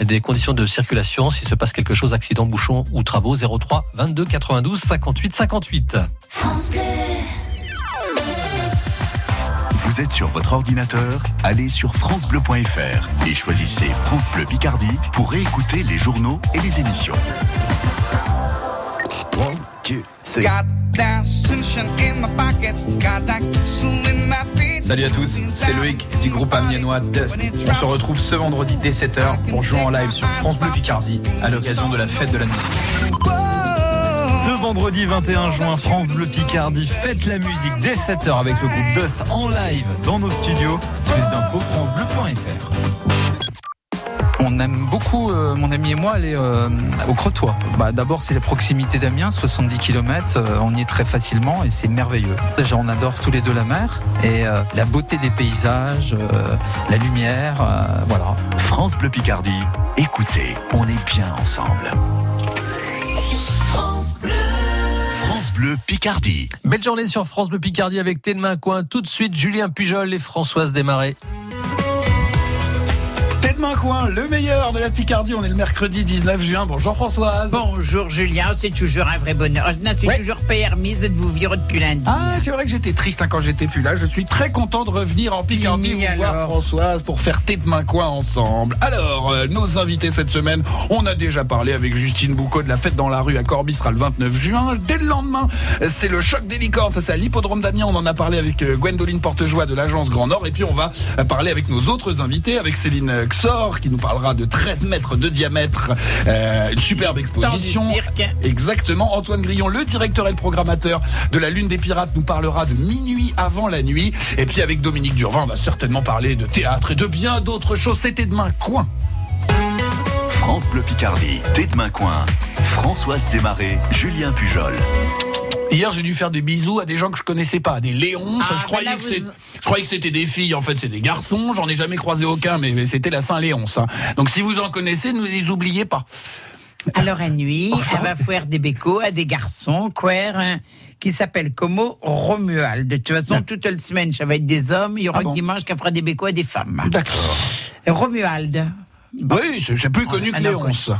des conditions de circulation s'il se passe quelque chose, accident, bouchon ou travaux. 03 22 92 58 58. France Bleu. Vous êtes sur votre ordinateur Allez sur francebleu.fr et choisissez France Bleu Picardie pour réécouter les journaux et les émissions. Salut à tous, c'est Loïc du groupe amiénois Dust. On se retrouve ce vendredi dès 7h pour jouer en live sur France Bleu Picardie à l'occasion de la fête de la musique. Ce vendredi 21 juin, France Bleu Picardie fête la musique dès 7h avec le groupe Dust en live dans nos studios. Plus d'infos francebleu.fr on aime beaucoup, euh, mon ami et moi, aller euh, au Crotoy. Bah, D'abord, c'est la proximité d'Amiens, 70 km. Euh, on y est très facilement et c'est merveilleux. Déjà, on adore tous les deux la mer et la beauté des paysages, la lumière, voilà. France Bleu Picardie, écoutez, on est bien ensemble. France Bleu. France Bleu Picardie. Belle journée sur France Bleu Picardie avec Tedemain Coin. Tout de suite, Julien Pujol et Françoise Desmarais coin, le meilleur de la Picardie. On est le mercredi 19 juin. Bonjour Françoise. Bonjour Julien, c'est toujours un vrai bonheur. Je suis toujours permise de vous vivre depuis lundi. Ah, c'est vrai que j'étais triste hein, quand j'étais plus là. Je suis très content de revenir en Picardie vous voir Françoise pour faire tête main coin ensemble. Alors, euh, nos invités cette semaine, on a déjà parlé avec Justine Boucaud de la fête dans la rue à Corbis sera le 29 juin. Dès le lendemain, c'est le choc des licornes. Ça, c'est à l'hippodrome d'Amiens. On en a parlé avec euh, Gwendoline Portejoie de l'agence Grand Nord. Et puis, on va parler avec nos autres invités, avec Céline Xor qui nous parlera de 13 mètres de diamètre. Euh, une superbe exposition. Exactement. Antoine Grillon, le directeur et le programmateur de la Lune des Pirates, nous parlera de minuit avant la nuit. Et puis avec Dominique Durvin, on va certainement parler de théâtre et de bien d'autres choses. C'était demain coin. France Bleu Picardie, demain coin. Françoise Desmarais, Julien Pujol. Hier, j'ai dû faire des bisous à des gens que je connaissais pas, des Léons. Ah, je, bah croyais que je croyais que c'était des filles. En fait, c'est des garçons. J'en ai jamais croisé aucun, mais, c'était la Saint-Léon, ça. Donc, si vous en connaissez, ne les oubliez pas. Alors, à nuit, elle va faire des bécos à des garçons, queer, hein, qui s'appellent Como Romuald. De toute façon, toute la semaine, ça va être des hommes. Il y aura ah dimanche qu'elle fera des bécos à des femmes. D'accord. Romuald. Oui, c'est plus connu que Léonce.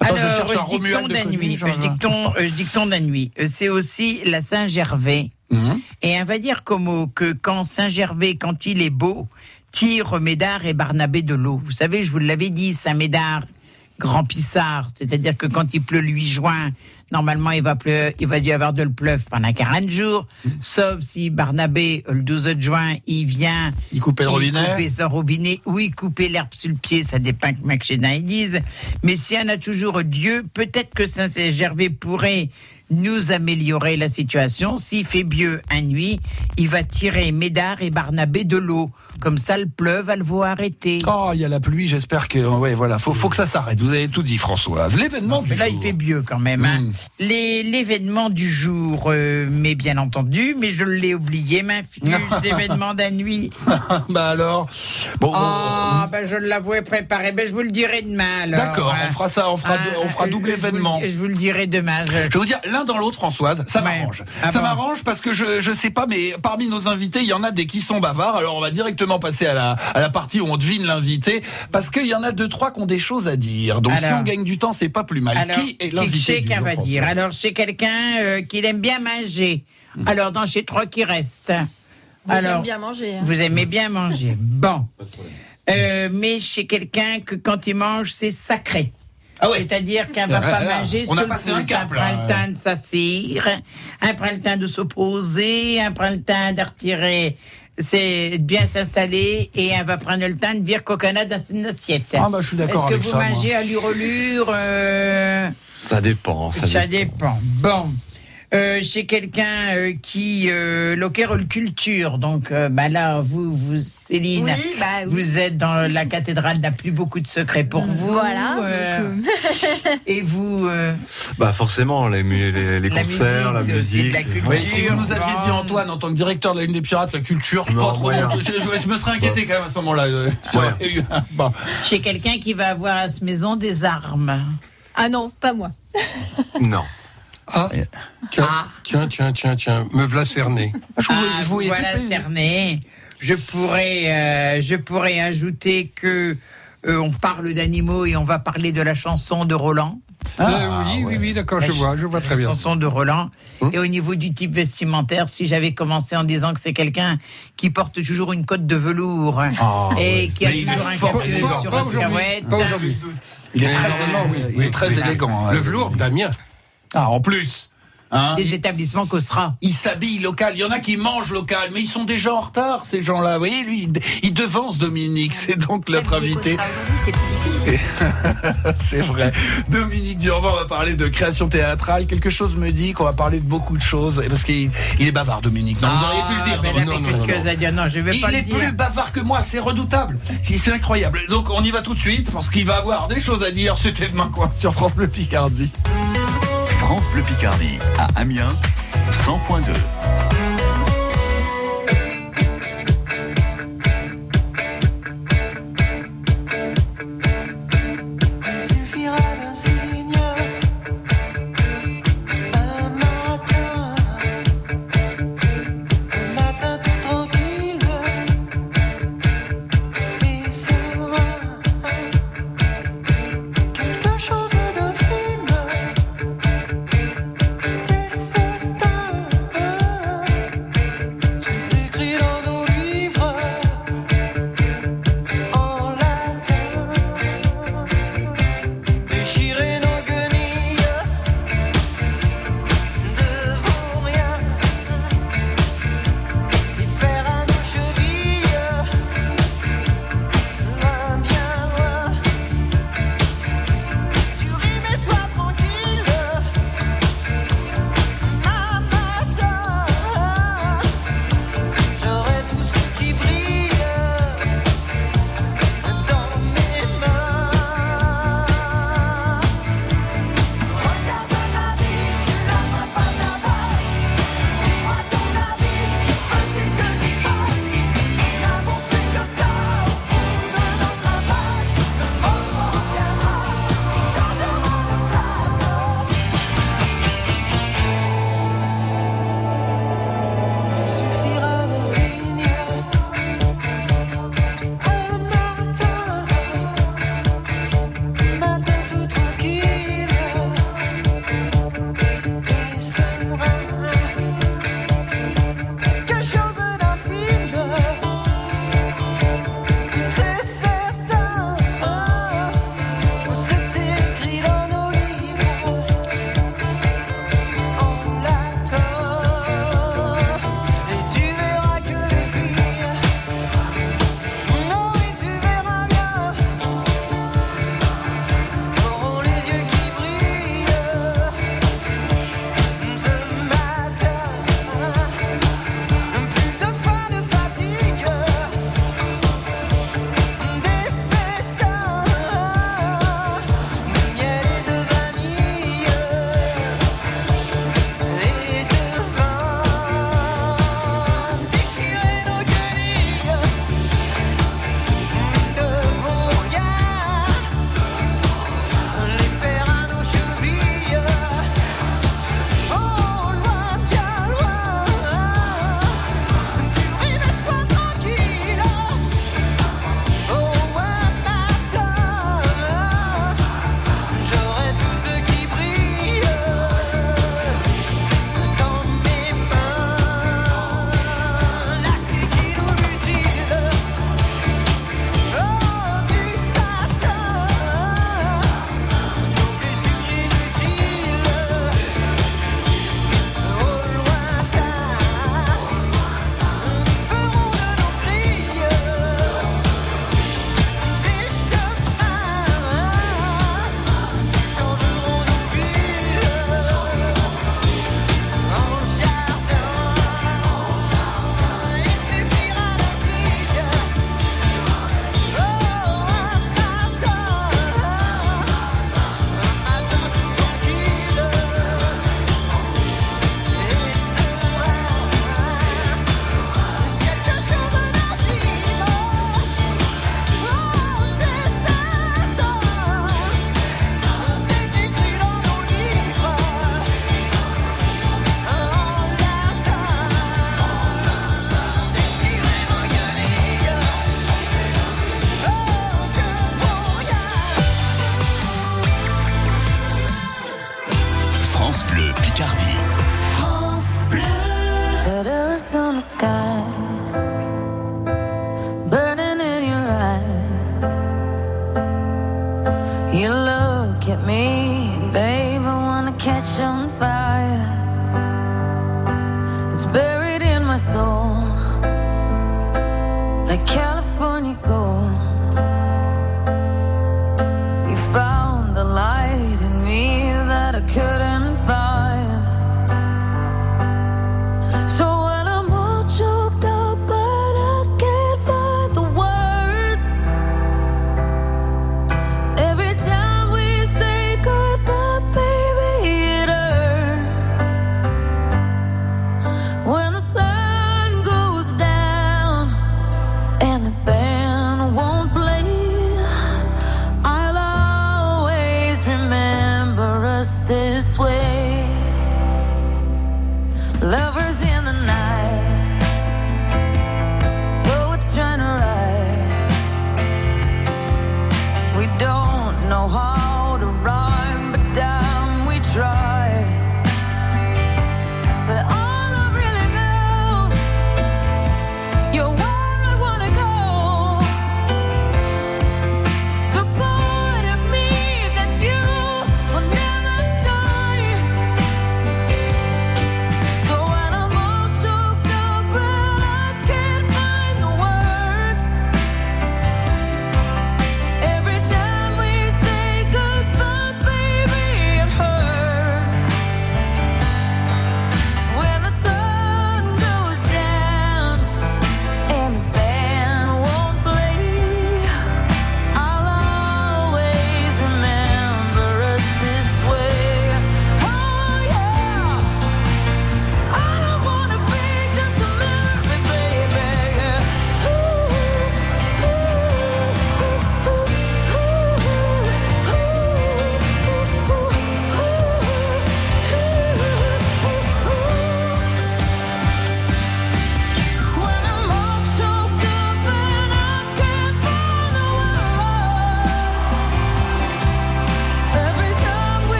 Alors, je cherche un Romuald de nuit. Je dicton, je dicton de la nuit. C'est aussi la Saint-Gervais. Mhm. Et on va dire comme que quand Saint-Gervais, quand il est beau, tire Médard et Barnabé de l'eau. Vous savez, je vous l'avais dit, Saint-Médard, grand pissard. C'est-à-dire que quand il pleut le 8 juin, normalement, il va, pleu, il va y avoir de le pleuve pendant 40 jours. Sauf si Barnabé, le 12 juin, il vient. Il coupe le robinet? Il coupe son robinet. Oui, il l'herbe sur le pied. Ça dépend que Machédin ils disent. Mais si on a toujours Dieu, peut-être que Saint-Gervais pourrait nous améliorer la situation. S'il fait mieux un nuit, il va tirer Médard et Barnabé de l'eau. Comme ça, le pleuve, elle va arrêter. Oh, il y a la pluie, j'espère que. Ouais, voilà, faut, faut que ça s'arrête. Vous avez tout dit, Françoise. L'événement du là, jour. Là, il fait mieux quand même. Hein. Hmm. L'événement du jour, euh, mais bien entendu, mais je l'ai oublié, ma fille, l'événement d'un nuit. bah alors. Bon, ah, bah je l'avouais préparé. Ben, je vous le dirai demain, alors. D'accord, on fera ça, on fera, ah, on fera double événement. je vous le dirai demain. Je, je vous dire, dans l'autre, Françoise. Ça m'arrange. Ah ça m'arrange parce que je, je sais pas, mais parmi nos invités, il y en a des qui sont bavards. Alors on va directement passer à la, à la partie où on devine l'invité parce qu'il y en a deux, trois qui ont des choses à dire. Donc si on gagne du temps, c'est pas plus mal. qui est l'invité du va dire Alors c'est quelqu'un euh, qui aime bien manger. Hmm. Alors dans chez trois qui reste. Alors, bien manger. Hein. Vous aimez bien manger. Bon. Euh, mais chez quelqu'un que quand il mange, c'est sacré. Ah C'est-à-dire qu'elle va pas manger on a passé un cap, un prend le temps de s'asseoir, un prend le temps de s'opposer, un prend le temps de retirer c'est bien s'installer et elle va prendre le temps de virer coconut dans une assiette. Ah bah je suis d'accord Est-ce que vous mangez à l'urolure euh... Ça dépend. Ça, ça dépend. Bon. Euh, chez quelqu'un euh, qui euh, culture. Donc euh, bah là, vous, vous Céline, bah vous êtes dans la cathédrale n'a plus beaucoup de secrets pour vous. Voilà. Euh, et vous Bah forcément, les, les, les concerts, la musique. La oui, si vous nous aviez dit Antoine en tant que directeur de la Lune des Pirates, la culture, c'est pas trop. Je, je, me serais inquiété quand même à ce moment-là. Bon. Chez quelqu'un qui va avoir à ce maison des armes. Ah non, pas moi. non. Ah, tiens, ah. tiens, tiens, tiens, tiens, me voilà cerné. Ah, je, voilà cerné. Je pourrais, euh, je pourrais ajouter que on parle d'animaux et on va parler de la chanson de Roland. Ah, oui, oui, oui, d'accord, je vois, je vois très bien. Chanson de Roland. Hum. Et au niveau du type vestimentaire, si j'avais commencé en disant que c'est quelqu'un qui porte toujours une cotte de velours ah, et qui a toujours un capuche sur la silhouette. Pas aujourd'hui. Il est très, est très élégant. Hein. Le velours, Damien. Ah, en plus. Hein des établissements COSRA. Ils s'habillent local. Il y en a qui mangent local, mais ils sont déjà en retard, ces gens-là. Vous voyez, lui, il devance Dominique. C'est donc notre invité. C'est vrai. Dominique Durand va parler de création théâtrale. Quelque chose me dit qu'on va parler de beaucoup de choses. Parce qu'il est bavard, Dominique. Non, vous auriez pu le dire. Ah, non, non, je vais il est plus bavard que moi. C'est redoutable. C'est incroyable. Donc, on y va tout de suite parce qu'il va avoir des choses à dire. C'était demain quoi sur France Bleu Picardie. France Bleu Picardie à Amiens 100.2.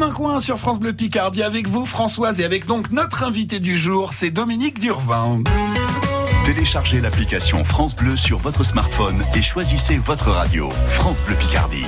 main coin sur France Bleu Picardie avec vous Françoise et avec donc notre invité du jour, c'est Dominique Durvin. Téléchargez l'application France Bleu sur votre smartphone et choisissez votre radio. France Bleu Picardie.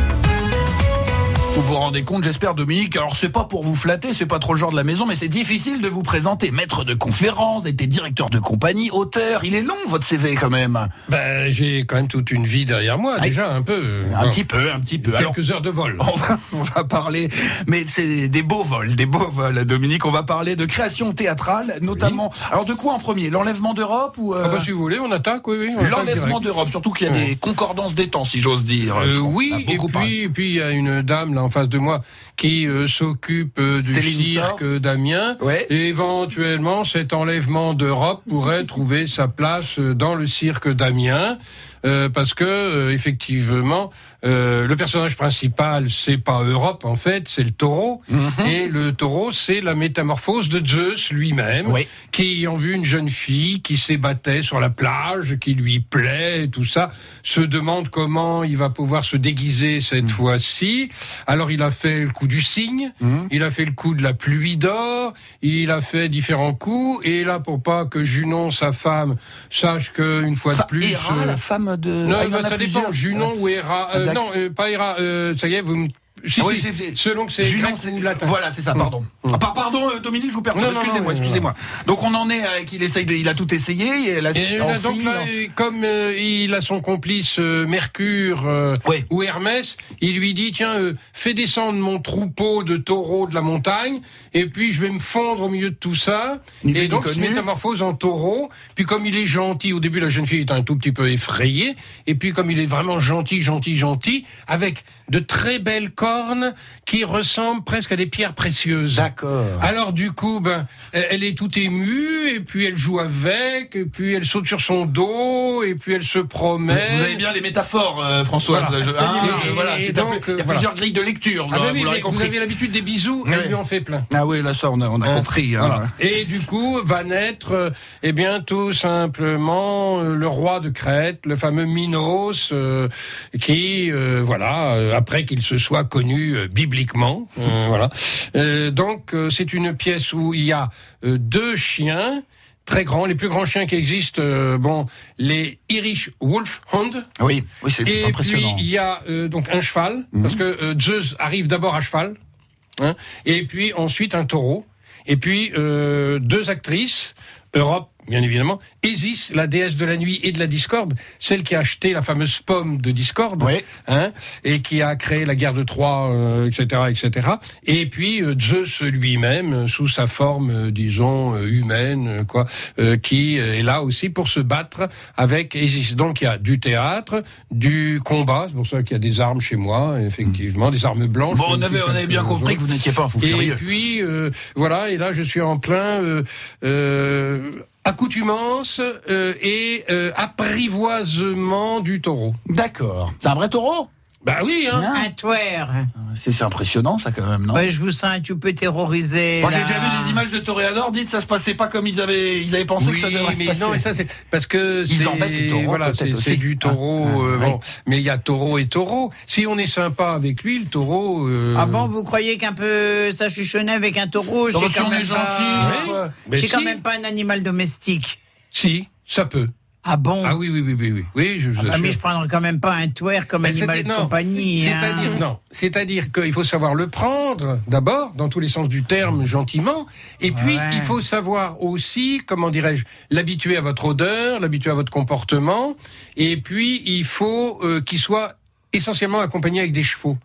Vous vous rendez compte, j'espère, Dominique. Alors, c'est pas pour vous flatter, c'est pas trop le genre de la maison, mais c'est difficile de vous présenter. Maître de conférence, était directeur de compagnie, auteur. Il est long, votre CV, quand même. Ben, j'ai quand même toute une vie derrière moi, déjà, un peu. Un petit peu, un petit peu. Alors, Quelques heures de vol. on va, on va parler, mais c'est des beaux vols, des beaux vols, Dominique. On va parler de création théâtrale, notamment. Alors, de quoi en premier? L'enlèvement d'Europe ou euh, Ah bah, si vous voulez, on attaque, oui, oui. L'enlèvement d'Europe, surtout qu'il y a des concordances des temps, si j'ose dire. Euh, oui, et puis, et puis il y a une dame là en face de moi qui euh, s'occupe euh, du Céline cirque d'Amiens. Ouais. Et éventuellement, cet enlèvement d'Europe pourrait trouver sa place euh, dans le cirque d'Amiens. euh, parce que euh, effectivement, euh, le personnage principal, c'est pas Europe en fait, c'est le taureau. Et le taureau, c'est la métamorphose de Zeus lui-même, Oui. qui ayant vu une jeune fille qui s'ébattait sur la plage, qui lui plaît, tout ça, se demande comment il va pouvoir se déguiser cette fois-ci. Alors il a fait le coup du cygne, il a fait le coup de la pluie d'or, il a fait différents coups, et là pour pas que Junon, sa femme, sache qu'une fois de plus... Héra, euh, la femme de. non, Ah, il bah, ça plusieurs. dépend. Junon ou Héra. Euh, non, euh, pas Héra. euh, ça y est, vous me si, Ah oui, si, selon que c'est grec ou latin. Voilà, c'est ça, pardon. Ah, par- pardon, euh, Dominique, je vous non, Excusez-moi, excusez-moi. Donc on en est à qu'il essaye de, il a tout essayé. Et la, Et là, donc là, comme euh, il a son complice euh, Mercure euh, Oui. ou Hermès, il lui dit tiens, fais descendre mon troupeau de taureaux de la montagne, et puis je vais me fondre au milieu de tout ça. Et donc il se métamorphose en taureau. Puis comme il est gentil, au début la jeune fille est un tout petit peu effrayée, et puis comme il est vraiment gentil, gentil, gentil, avec de très belles cornes qui ressemblent presque à des pierres précieuses. D'accord. Alors du coup, ben, elle est toute émue, et puis elle joue avec, et puis elle saute sur son dos, et puis elle se promène. Vous avez bien les métaphores, euh, Françoise. Voilà. Je- hein, Et- je- voilà, et c'est un donc, peu- il y a voilà. plusieurs grilles de lecture. Ah là, ben vous oui, l'aurez mais vous compris. avez l'habitude des bisous, elle lui en fait plein. Ah oui, là ça, on a, on a Hein, compris. hein. voilà. Et du coup, va naître, euh, eh bien, tout simplement, euh, le roi de Crète, le fameux Minos, euh, qui, euh, voilà, euh, après qu'il se soit connu euh, bibliquement, euh, voilà. Euh, donc, euh, c'est une pièce où il y a euh, deux chiens très grands, les plus grands chiens qui existent, euh, bon, les Irish Wolfhound, Oui, oui, c'est c'est et impressionnant. puis il y a euh, donc un cheval, parce que euh, Zeus arrive d'abord à cheval, hein, et puis ensuite un taureau, et puis euh, deux actrices, Europe bien évidemment, Isis, la déesse de la nuit et de la discorde, celle qui a acheté la fameuse pomme de discorde, Ouais. hein, et qui a créé la guerre de Troie, euh, etc., etc. Et puis euh, Zeus lui-même, euh, sous sa forme, euh, disons, humaine, quoi, euh, qui est là aussi pour se battre avec Isis. Donc il y a du théâtre, du combat, c'est pour ça qu'il y a des armes chez moi, effectivement, des armes blanches. Bon, on avait, on avait bien compris que vous n'étiez pas un fou Et furieux. puis euh, voilà, et là je suis en plein euh, euh, accoutumance euh, et euh, apprivoisement du taureau. D'accord. C'est un vrai taureau? Bah oui, hein. Un twerp. C'est c'est impressionnant, ça, quand même, non? Ouais, je vous sens un petit peu terrorisé. Moi, j'ai là. déjà vu des images de toréadors. Dites, ça se passait pas comme ils avaient, ils avaient pensé que ça devrait se passer. non, mais ça c'est parce que Ils c'est- embêtent les taureaux, Voilà, peut-être c'est aussi. c'est du taureau. Ah, euh, ah, bon, oui. mais il y a taureau et taureau. Si on est sympa avec lui, le taureau. euh, Ah bon, vous croyez qu'un peu ça chuchonnait avec un taureau? Non, J'ai si quand on même est pas- gentil, quoi. mais J'ai quand si, même pas un animal domestique. Si, ça peut. Ah bon Ah oui, oui, oui, oui, oui. Oui, je vous Ah, assure. mais je prendrai quand même pas un twerp comme Mais animal de non, compagnie. hein. C'est-à-dire non, c'est-à-dire qu'il faut savoir le prendre d'abord dans tous les sens du terme gentiment, et puis il faut savoir aussi comment dirais-je l'habituer à votre odeur, l'habituer à votre comportement, et puis il faut euh, qu'il soit essentiellement accompagné avec des chevaux.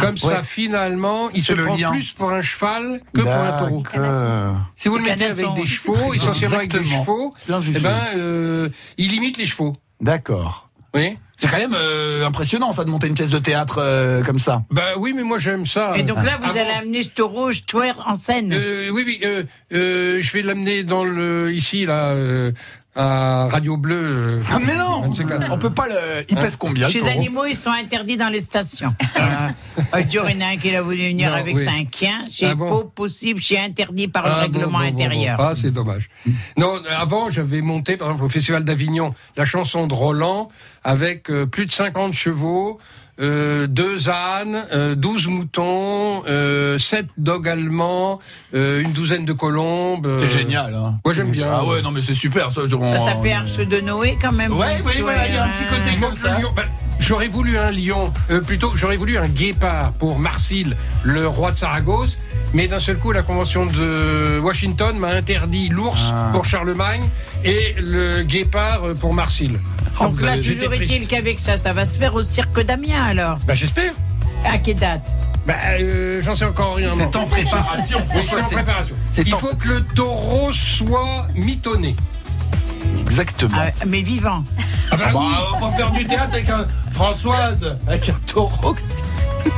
Comme ça, ouais. finalement, il se le prend lien. plus pour un cheval que pour un taureau. D'accord. Si vous le mettez avec des chevaux, essentiellement avec des chevaux, eh ben, euh, il imite les chevaux. D'accord. Voyez C'est quand même euh, impressionnant, ça, de monter une pièce de théâtre euh, comme ça. Ben oui, mais moi j'aime ça. Et donc là, vous allez amener ce taureau, twerp en scène. Euh, oui, oui, euh, euh, je vais l'amener dans le ici là euh, à Radio Bleu. euh, Ah, mais non ces. On peut pas le. Il pèse combien, taureau animaux, ils sont interdits dans les stations. Euh, un jour, il y en a un qui a voulu venir Non, avec oui. un chien. Chez Ah bon pas possible, chez interdit par le Ah, bon, règlement bon, bon, intérieur. bon. Ah, c'est dommage. Non, avant, j'avais monté, par exemple, au Festival d'Avignon, la chanson de Roland, avec euh, plus de 50 chevaux, euh, deux ânes, euh, 12 moutons, euh, 7 dogs allemands, euh, une douzaine de colombes. C'est euh, génial, hein. Moi, j'aime bien. Ah ouais, non, mais c'est super, ça. je- on- Ça fait arche de Noé quand même. Ouais, oui, voilà, il y a un petit côté comme ça. J'aurais voulu un lion, euh, plutôt j'aurais voulu un guépard pour Marsil, le roi de Saragosse, mais d'un seul coup la convention de Washington m'a interdit l'ours Ah. pour Charlemagne et le guépard pour Marsil. Ah, Donc là, toujours est-il qu'avec ça, ça va se faire au cirque d'Amiens alors? Bah j'espère. À quelle date? Bah euh, j'en sais encore rien. C'est en préparation. Oui, c'est en préparation. Il en- faut que le taureau soit mitonné. Exactement. Ah, Mais vivant. Ah bah Bah, oui. on va faire du théâtre avec un. Françoise, avec un taureau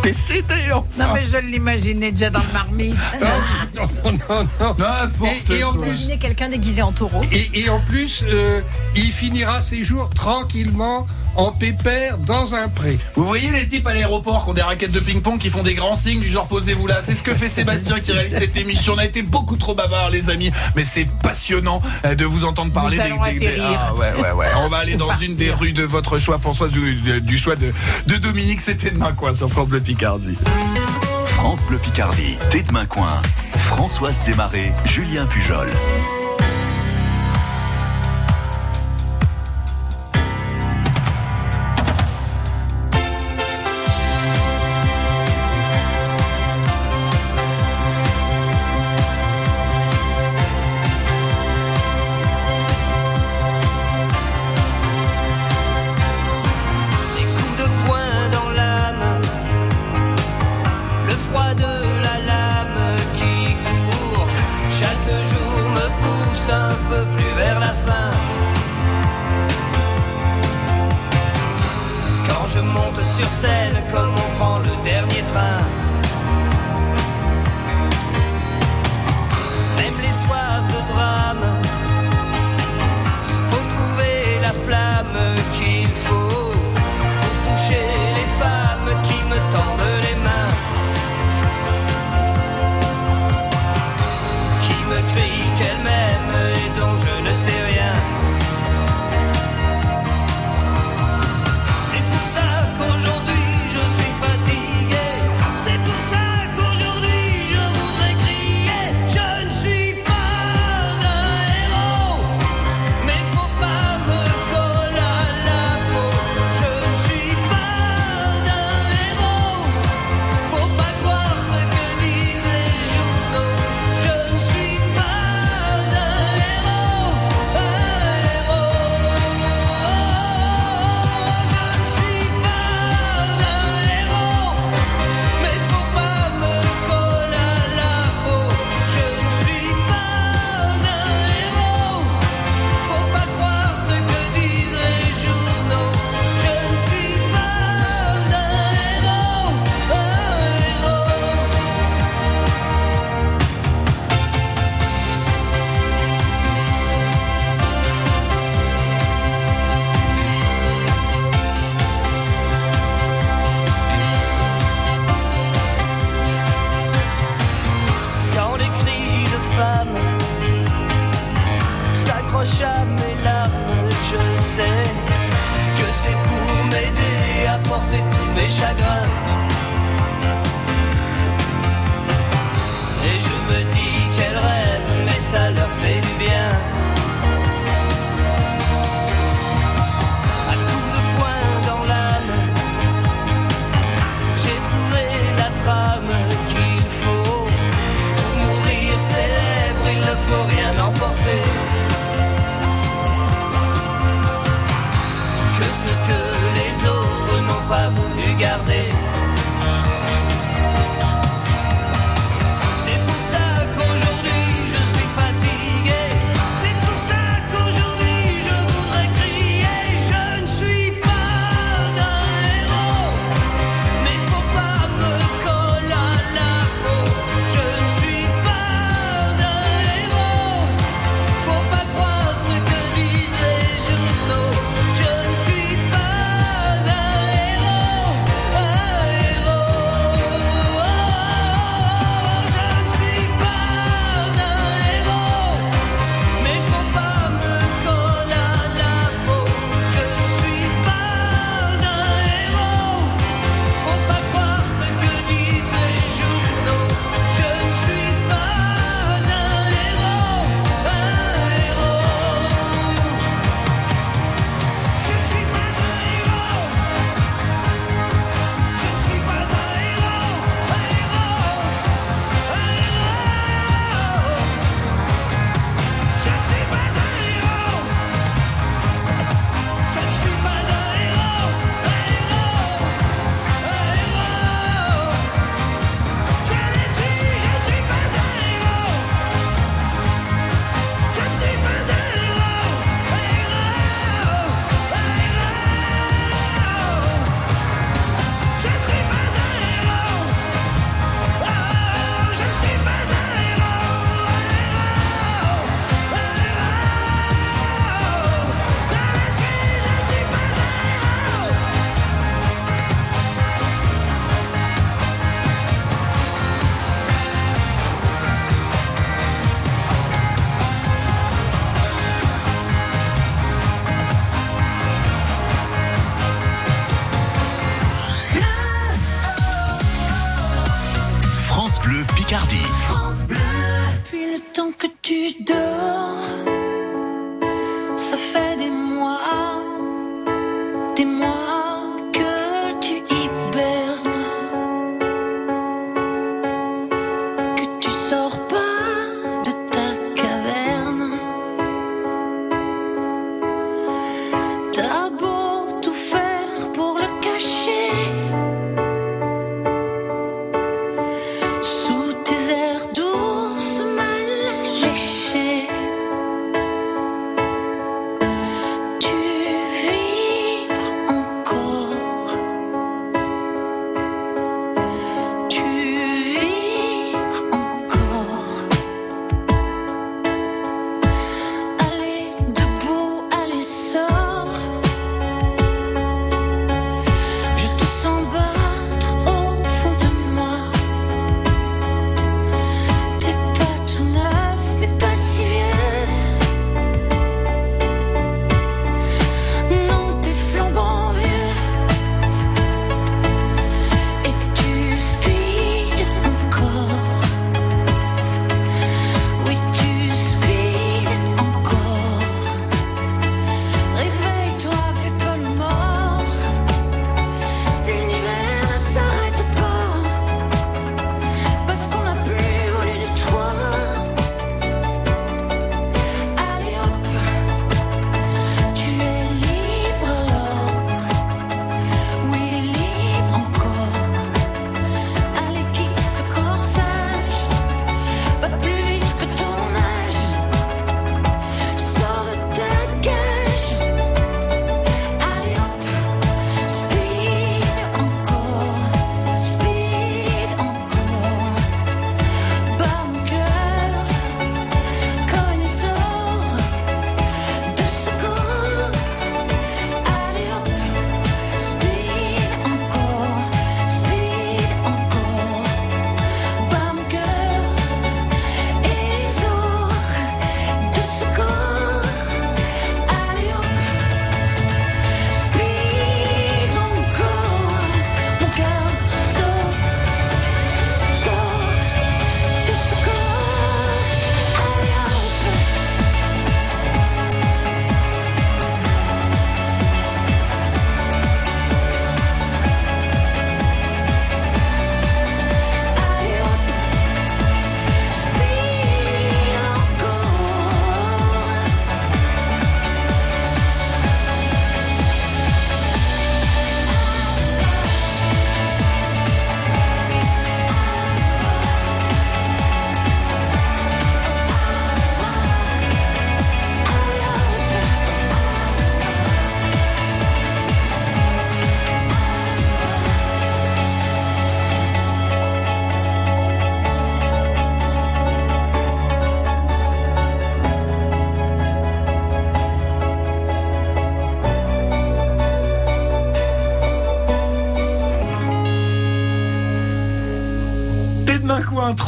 décédé, enfin. Non, mais je l'imaginais déjà dans le marmite. Non, non, non, non. N'importe Et- et en plus- Imaginez quelqu'un déguisé en taureau. Et, et en plus, euh, il finira ses jours tranquillement en pépère dans un pré. Vous voyez les types à l'aéroport qui ont des raquettes de ping-pong qui font des grands signes du genre posez-vous là. C'est ce que fait Sébastien qui réalise cette émission. On a été beaucoup trop bavards les amis, mais c'est passionnant euh, de vous entendre parler Nous des, allons des- des- atterrir. Ah ouais ouais ouais. On va aller dans une des rues de votre choix Françoise du, du choix de, de Dominique. C'était demain quoi sur France Bleu Picardie. France Bleu Picardie, T'es demain coin. Françoise Desmarais, Julien Pujol.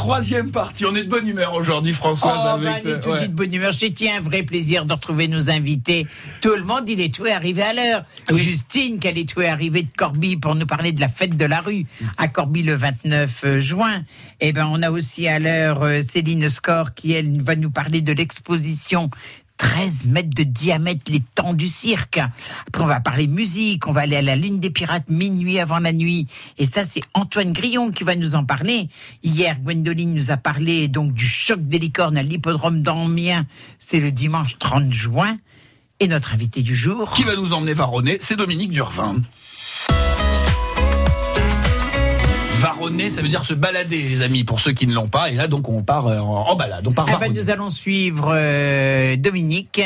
Troisième parti. On est de bonne humeur aujourd'hui, Françoise. Oh, avec, ben, tout ouais. de bonne humeur. J'ai un vrai plaisir de retrouver nos invités. Tout le monde, il est tout arrivé à l'heure. Justine, qu'elle est tout arrivée de Corbie pour nous parler de la fête de la rue à Corbie le 29 euh, juin. Et ben, on a aussi à l'heure euh, Céline Score qui, elle, va nous parler de l'exposition 13 mètres de diamètre, les temps du cirque. Après, on va parler musique, on va aller à la Lune des Pirates minuit avant la nuit. Et ça, c'est Antoine Grillon qui va nous en parler. Hier, Gwendoline nous a parlé donc du choc des licornes à l'hippodrome d'Amiens. C'est le dimanche 30 juin. Et notre invité du jour. Qui va nous emmener varonner? C'est Dominique Durvin. Varonner, ça veut dire se balader, les amis, pour ceux qui ne l'ont pas. Et là, donc, on part euh, en, en balade. On part ben, varonner. nous allons suivre euh, Dominique,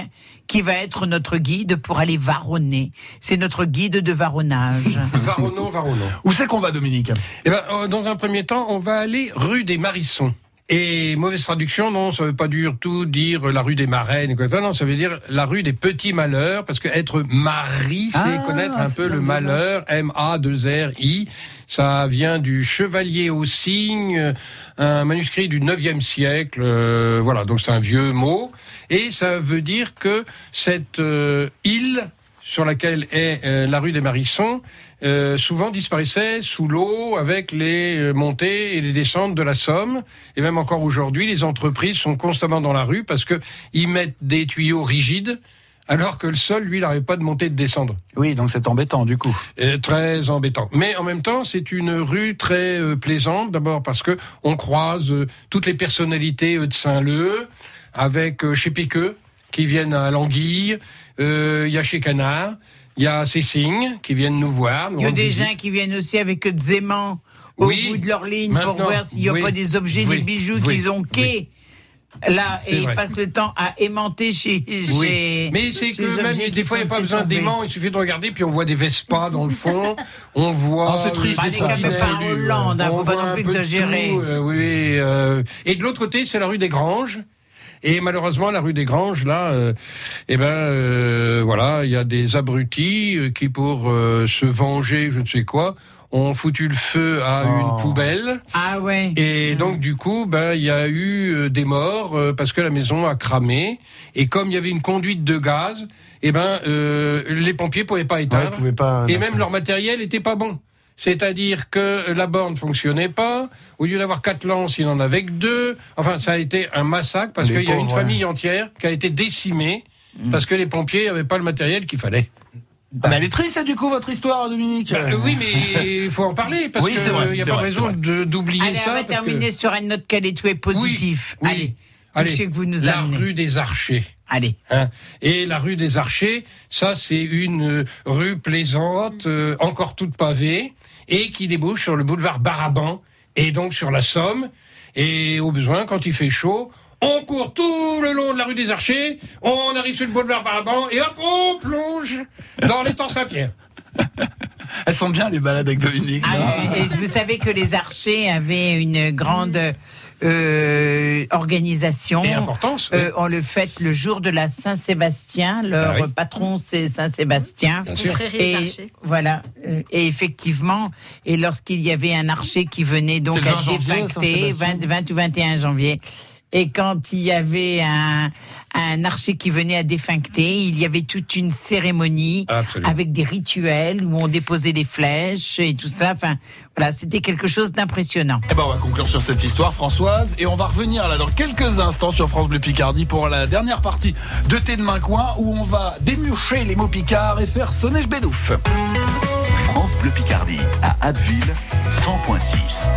qui va être notre guide pour aller varonner. C'est notre guide de varonnage. Varonnons, varonnons. Où c'est qu'on va, Dominique? Eh ben, euh, dans un premier temps, on va aller rue des Marissons. Et mauvaise traduction, non, ça veut pas du tout dire la rue des Marraines, quoi. Non, ça veut dire la rue des petits malheurs, parce que être mari, c'est Ah, connaître un peu le malheur, M-A-2-R-I. Ça vient du Chevalier au cygne, un manuscrit du 9e siècle, euh, voilà, donc c'est un vieux mot. Et ça veut dire que cette euh, île sur laquelle est euh, la rue des Marissons, euh, souvent disparaissait sous l'eau avec les euh, montées et les descentes de la Somme. Et même encore aujourd'hui, les entreprises sont constamment dans la rue parce que ils mettent des tuyaux rigides, alors que le sol, lui, n'arrive pas de monter et de descendre. Oui, donc c'est embêtant, du coup. Euh, très embêtant. Mais en même temps, c'est une rue très euh, plaisante. D'abord parce que on croise euh, toutes les personnalités euh, de Saint-Leu, avec chez Piqueux qui viennent à Languille. Il y a chez Canard. Il y a Cécigne qui viennent nous voir. nous Il y a des visite. gens qui viennent aussi avec des aimants au Oui, bout de leur ligne pour voir s'il n'y a oui, pas des objets, oui, des bijoux oui, qu'ils ont quais. Là, et ils passent le temps à aimanter chez. Oui. chez- Mais c'est que même des fois il n'y a pas besoin tombés. d'aimants, il suffit de regarder puis on voit des Vespas dans le fond, on voit. Ah, c'est triste, euh, Bah, des les gars, mais pas en Hollande, hein, on faut pas voit non un plus exagérer. euh, oui. euh, et de l'autre côté, c'est la rue des Granges. Et malheureusement, la rue des Granges, là, euh, eh ben, euh, voilà, il y a des abrutis euh, qui, pour euh, se venger, je ne sais quoi, ont foutu le feu à Oh. une poubelle. Ah ouais. Et donc du coup, ben il y a eu euh, des morts euh, parce que la maison a cramé. Et comme il y avait une conduite de gaz, eh ben euh, les pompiers pouvaient pas éteindre. Ouais, pouvaient pas, et même leur matériel était pas bon. C'est-à-dire que la borne fonctionnait pas. Au lieu d'avoir quatre lances, il en avait que deux. Enfin, ça a été un massacre parce qu'il y a une famille entière qui a été décimée parce que les pompiers n'avaient pas le matériel qu'il fallait. Ah, mais elle est triste, là, du coup, votre histoire, Dominique. Bah, euh, oui, mais il faut en parler parce Oui, qu'il n'y a pas vrai, raison d'oublier ça. on va parce que- terminer sur une note quelle est tout est positif. Oui, Allez. Allez, que vous nous la amenez. rue des Archers. Allez. Hein. Et la rue des Archers, ça c'est une euh, rue plaisante, euh, encore toute pavée, et qui débouche sur le boulevard Baraban, et donc sur la Somme. Et au besoin, quand il fait chaud, on court tout le long de la rue des Archers, on arrive sur le boulevard Baraban, et hop, on plonge dans l'étang Saint-Pierre. Elles sont bien, les balades avec Dominique. Ah, et vous savez que les archers avaient une grande euh, organisation. Et importance, oui. Euh, on le fête le jour de la Saint-Sébastien. Leur Ah oui. patron, c'est Saint-Sébastien. Et voilà. Euh, Et effectivement, et lorsqu'il y avait un archer qui venait donc C'est le 20 à 20, 20 ou 21 janvier. Et quand il y avait un, un archer qui venait à défuncter, il y avait toute une cérémonie Absolument. avec des rituels où on déposait des flèches et tout ça. Enfin, voilà, c'était quelque chose d'impressionnant. Eh ben, on va conclure sur cette histoire, Françoise, et on va revenir là dans quelques instants sur France Bleu Picardie pour la dernière partie de Thé de Main Coin où on va démurcher les mots picards et faire sonner bédouf. France Bleu Picardie à Abbeville 100.6.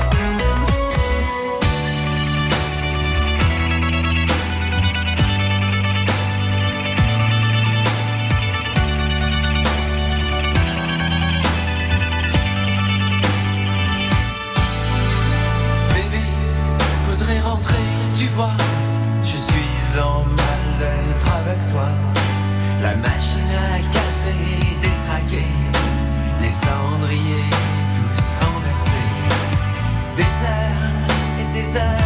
et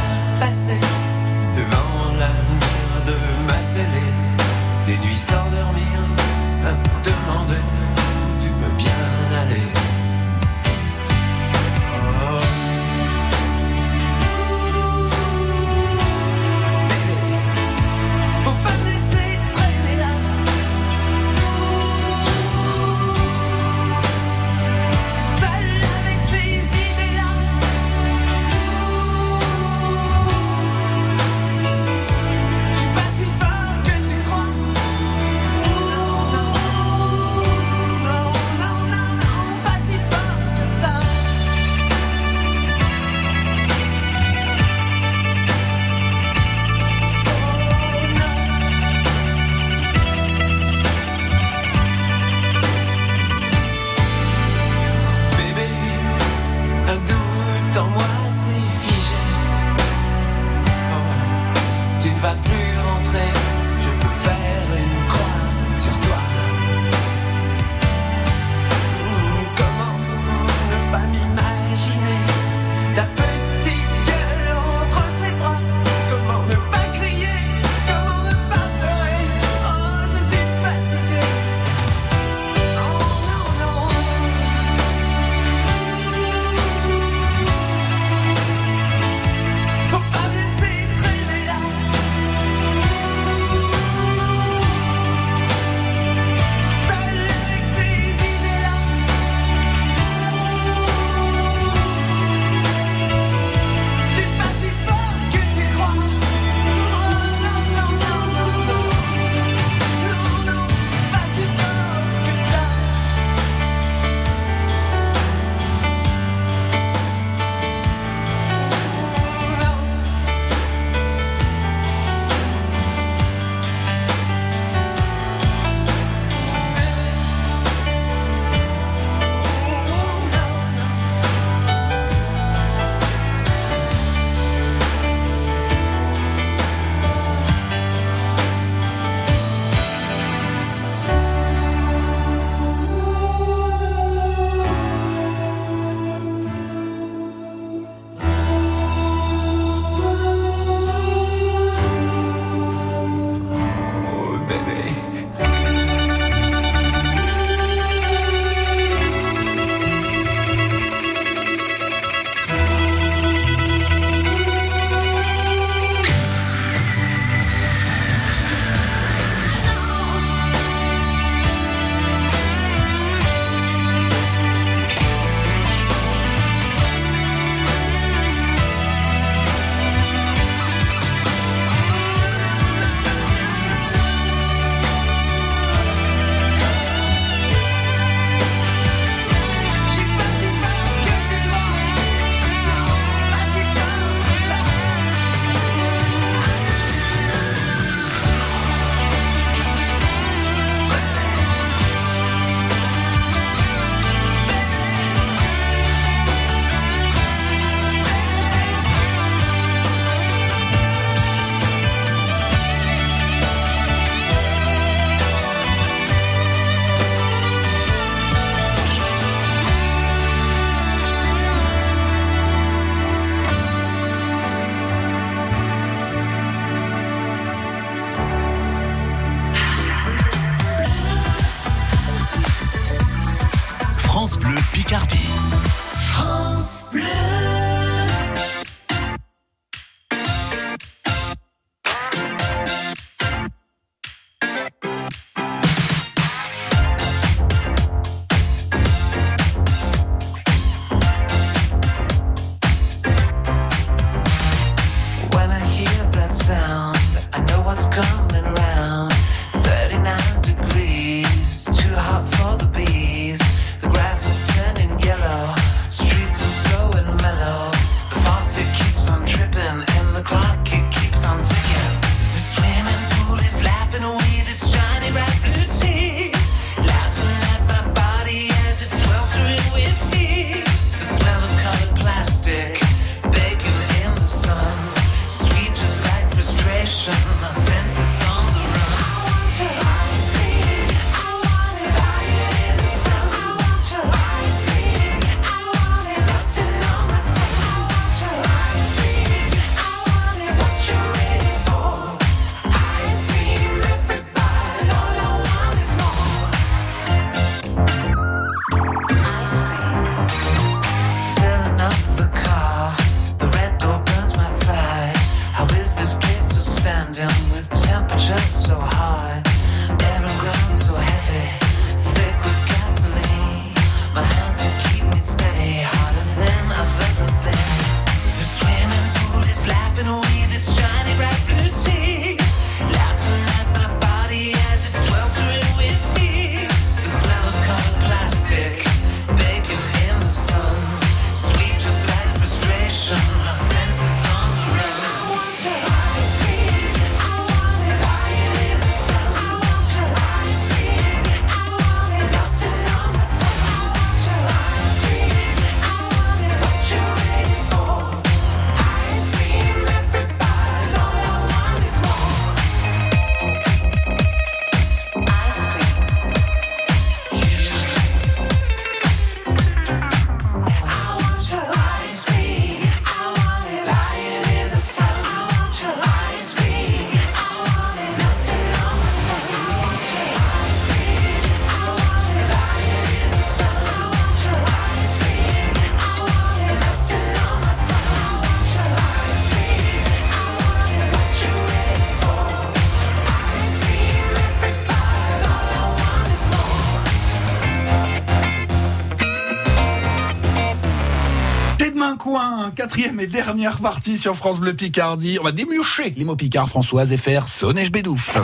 quatrième et dernière partie sur France Bleu Picardie. On va démucher les mots picards, Françoise, et faire sonner bédouf.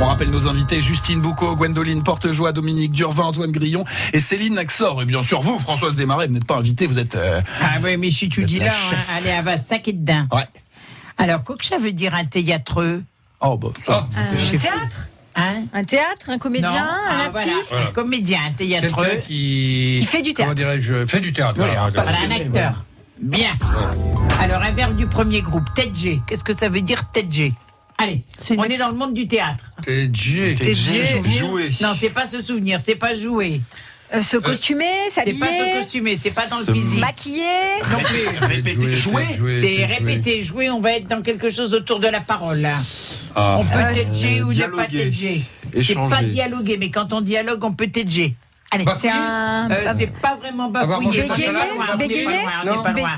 On rappelle nos invités Justine Boucaud, Gwendoline Portejoie, Dominique Durvin, Antoine Grillon et Céline Naxor. Et bien sûr, vous, Françoise Desmarais, vous n'êtes pas invitée, vous êtes. euh, Ah oui, mais si tu dis là, hein, allez, elle va saquer dedans. Ouais. Alors, quoi que ça veut dire un théâtreux Oh, bah, ça. Un théâtre Hein Un théâtre, un comédien, Non. un Ah, artiste Voilà. Comédien, un théâtreux. Qui... Qui fait du Comment théâtre. dirais-je Fait du théâtre. Voilà, un. Voilà, acteur. Bien. Alors, un verbe du premier groupe, tête G. Qu'est-ce que ça veut dire, tête G? Allez, C'est une on est dans le monde du théâtre. TG. TG. Jouer. Non, c'est pas se souvenir, c'est pas jouer. Euh, se costumer, C'est pas se s'habiller, costumer, c'est pas dans le Se physique. maquiller. Non plus. Répétez, jouer. C'est répéter, jouer, on va être dans quelque chose autour de la parole. là. Ah. On peut Euh, t'edger ou ne pas t'edger. C'est Échanger. pas dialoguer, mais quand on dialogue, on peut t'edger. Allez, C'est un. Euh, c'est pas vraiment est bégayer, pas loin, on est pas bégayer loin, on est Non. pas bé- loin.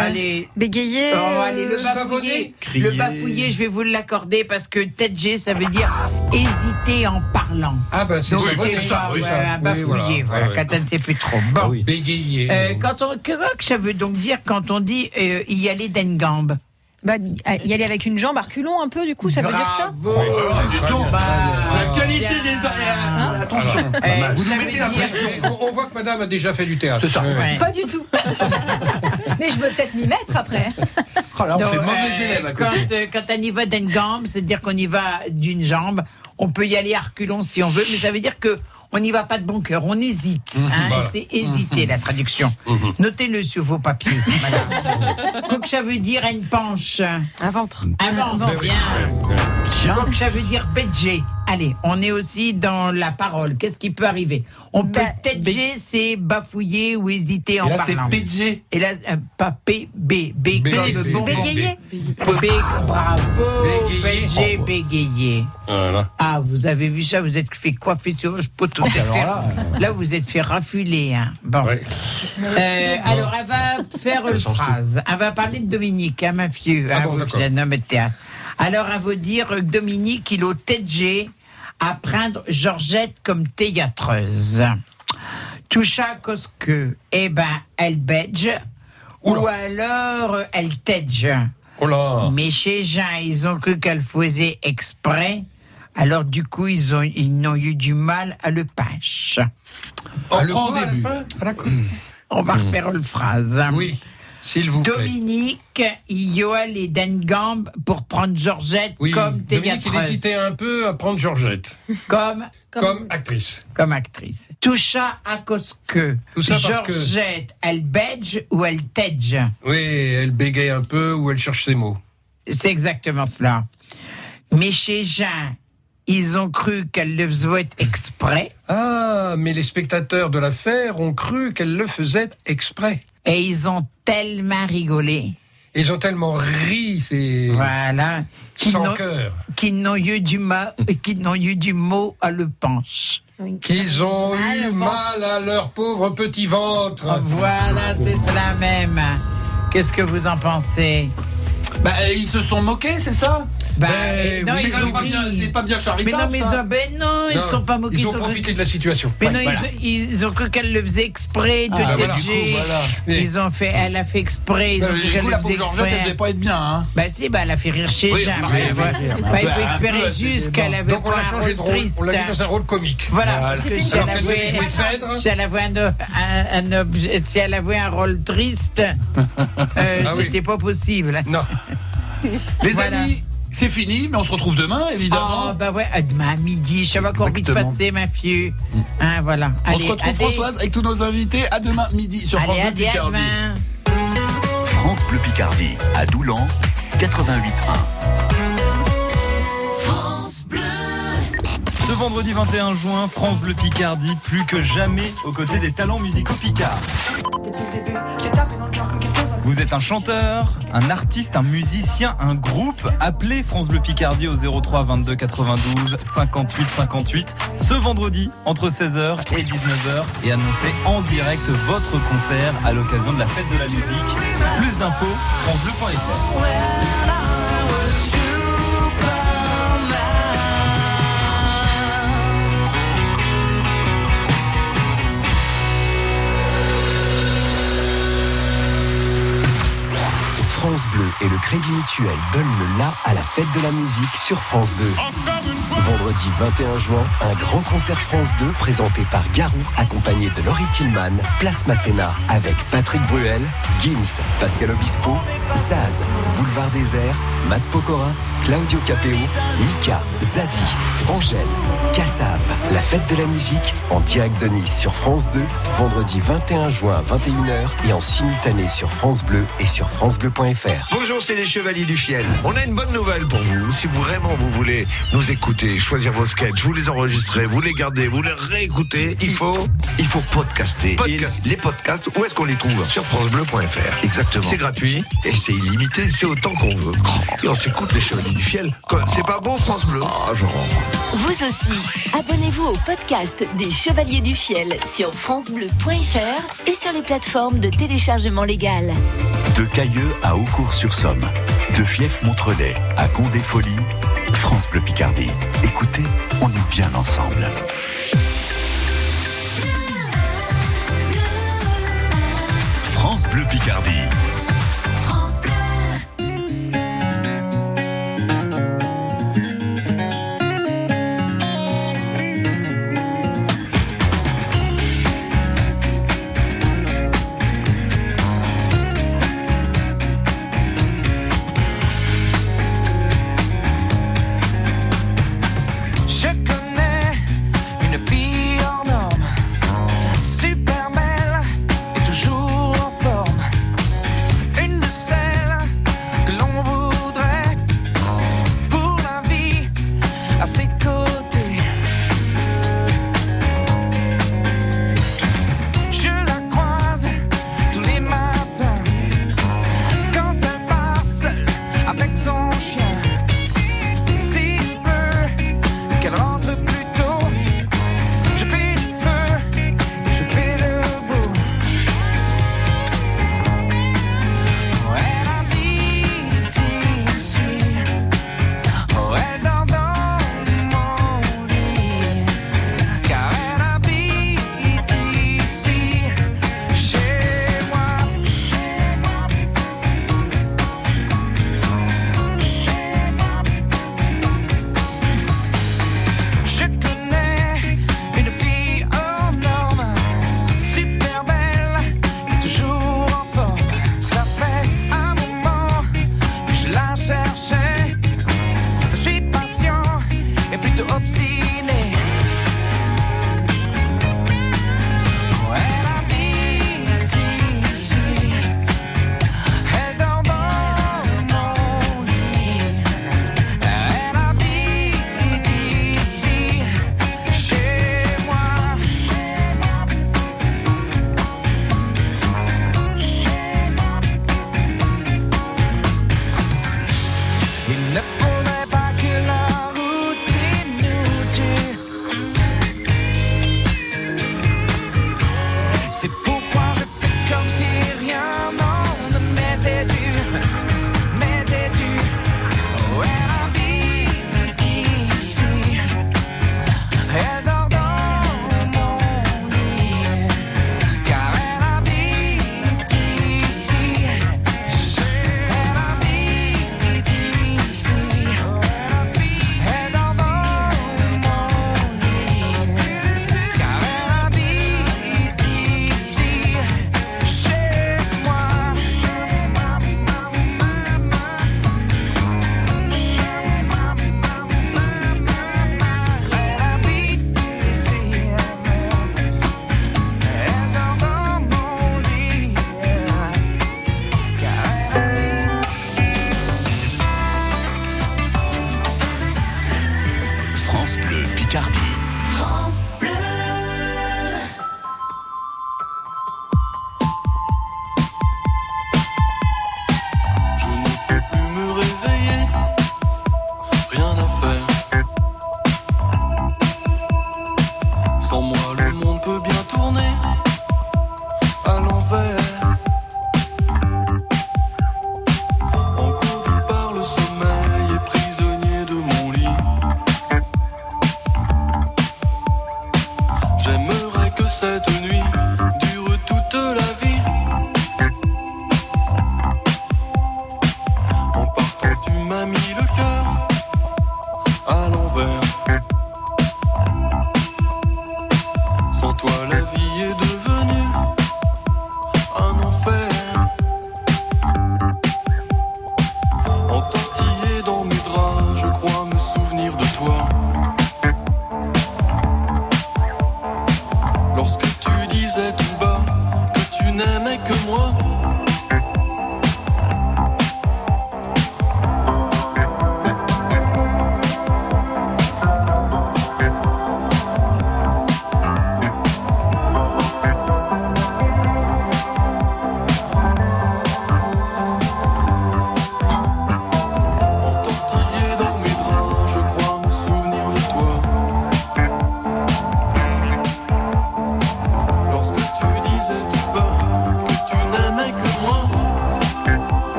Allez. Bégayer. Oh, allez, le euh, bafouiller, savonner. le Crier. bafouiller, je vais vous l'accorder parce que tête G, ça veut dire hésiter en parlant. Ah ben c'est ça, un Oui, bafouiller, voilà. ouais. quand on ne sait plus trop. Bon. Ah oui. Bégayer. Euh, quand on, que, que ça veut donc dire quand on dit euh, y aller d'une gambe Bah, y aller avec une jambe à reculons un peu, du coup, ça veut dire ça Bravo. Oh, dis donc. Bah, La qualité bien. des aériens. Attention. Eh, Vous nous mettez la pression. on, on voit que madame a déjà fait du théâtre. C'est ça. Ouais. Pas du tout. Mais je veux peut-être m'y mettre après. Oh là, on Donc, fait mauvais euh, élève à quand, côté. euh, quand on y va d'une gambe, c'est-à-dire qu'on y va d'une jambe. On peut y aller à reculons si on veut, mais ça veut dire que on n'y va pas de bon cœur, on hésite. hein, Voilà. C'est hésiter la traduction. Notez-le sur vos papiers, madame. Que ça veut dire une penche. Un ventre. Un ventre, bien. Quoi que ça veut dire pédger. Allez, on est aussi dans la parole. Qu'est-ce qui peut arriver? On peut tedger, c'est bafouiller ou hésiter en Et là, c'est tedger. Et là, euh, pas P, B, B, B, comme B, le bon. B, Bégayer. B, bravo, Bégayer. Bégayer, bégayer. Voilà. Ah, vous avez vu ça, vous êtes fait coiffer sur le poteau. alors là, là, vous êtes fait rafuler. Hein. Bon. Ouais. Euh, alors, elle va faire une phrase. Elle va parler de Dominique, hein, ma fille. Ah hein, bon, vous, d'accord. c'est un homme de théâtre. Alors, elle va dire que Dominique, il au TG à prendre Georgette comme théâtreuse. Toucha cause que, eh ben, elle bedge, ou alors elle tedge. Oh là. Mais chez Jean, ils ont cru qu'elle faisait exprès. Alors du coup, ils ont ils n'ont eu du mal à le pêche. On Ah, le à la fin d'accord. On va refaire une phrase. Oui, s'il vous plaît. Dominique, Yoel et Dengamb pour prendre Georgette Oui, comme Dominique, il théâtreuse, hésitait un peu à prendre Georgette comme, comme, actrice. comme actrice. Toucha à cause que Tout ça parce que- Georgette, elle bedge ou elle tedge. Oui, elle bégaye un peu ou elle cherche ses mots. C'est exactement cela. Mais chez Jean, ils ont cru qu'elle le faisait exprès. Ah, mais les spectateurs de l'affaire ont cru qu'elle le faisait exprès. Et ils ont tellement rigolé. Ils ont tellement ri, c'est Voilà. Sans n'ont- cœur, qu'ils n'ont eu du mal, qu'ils n'ont eu du mot à le penche. qu'ils ont eu mal à leur pauvre petit ventre. Voilà, c'est cela même. Qu'est-ce que vous en pensez? Bah, ils se sont moqués, c'est ça? Bah, Ben, non, oui, C'est ils quand même ont pas ri. bien, c'est pas bien Mais non, mais ça. ont, ben non, ils Non, sont pas moqués. Ils ont profité de la situation. Mais Ouais, non, voilà. ils, ils ont cru qu'elle le faisait exprès de Ah, voilà. voilà. Oui. Ils ont fait, elle a fait exprès. Ils ont Euh, cru qu'elle le faisait Georgette, elle exprès. devait pas être bien, hein. Bah si, bah elle a fait rire chez Oui, Jean. bah, mais Bah, il faut espérer juste qu'elle avait Donc on pas l'a un changé rôle de rôle, triste. on l'a mis dans un rôle comique. Voilà, si elle, avait, un, un- un objet- si elle avait un rôle triste, euh, Ah c'était pas possible. Non, Les amis, c'est fini, mais on se retrouve demain, évidemment. Oh, bah ouais, euh, demain à midi, ça va encore vite Exactement. passer, ma fille. Hein, voilà. on Allez, se retrouve, allez. Françoise, avec tous nos invités. À demain midi sur France Bleu à Picardie. France Bleu Picardie, à Doulan, 88.1. Ce vendredi 21 juin, France Bleu Picardie, plus que jamais aux côtés des talents musicaux picards. Vous êtes un chanteur, un artiste, un musicien, un groupe Appelez France Bleu Picardie au 03 22 92 58 58 ce vendredi entre 16h et 19h et annoncez en direct votre concert à l'occasion de la fête de la musique. Plus d'infos, francebleu.fr. France Bleu et le Crédit Mutuel donnent le la à la fête de la musique sur France 2. Vendredi 21 juin, un grand concert France 2 présenté par Garou, accompagné de Laurie Tillman, Place Masséna, avec Patrick Bruel, Gims, Pascal Obispo, Zaz, Boulevard Désert, Matt Pokora, Claudio Capeo, Mika, Zazie, Angèle, Kassav. La fête de la musique en direct de Nice sur France 2, vendredi 21 juin à 21h et en simultané sur France Bleu et sur francebleu.fr. Bonjour, c'est les Chevaliers du Fiel. On a une bonne nouvelle pour vous. Si vraiment vous voulez nous écouter, choisir vos sketchs, vous les enregistrer, vous les garder, vous les réécouter, il faut, il faut podcaster. Les podcasts, où est-ce qu'on les trouve? Sur francebleu.fr. Exactement. C'est gratuit et c'est illimité. C'est autant qu'on veut. Et on s'écoute les Chevaliers du Fiel. C'est pas beau, France Bleu Ah, je rends. Vous aussi, abonnez-vous au podcast des Chevaliers du Fiel sur francebleu.fr et sur les plateformes de téléchargement légal. De Cailleux à Aucourt-sur-Somme, de Fief-Montrelais à Condé-Folie, France Bleu Picardie. Écoutez, on est bien ensemble. France Bleu Picardie.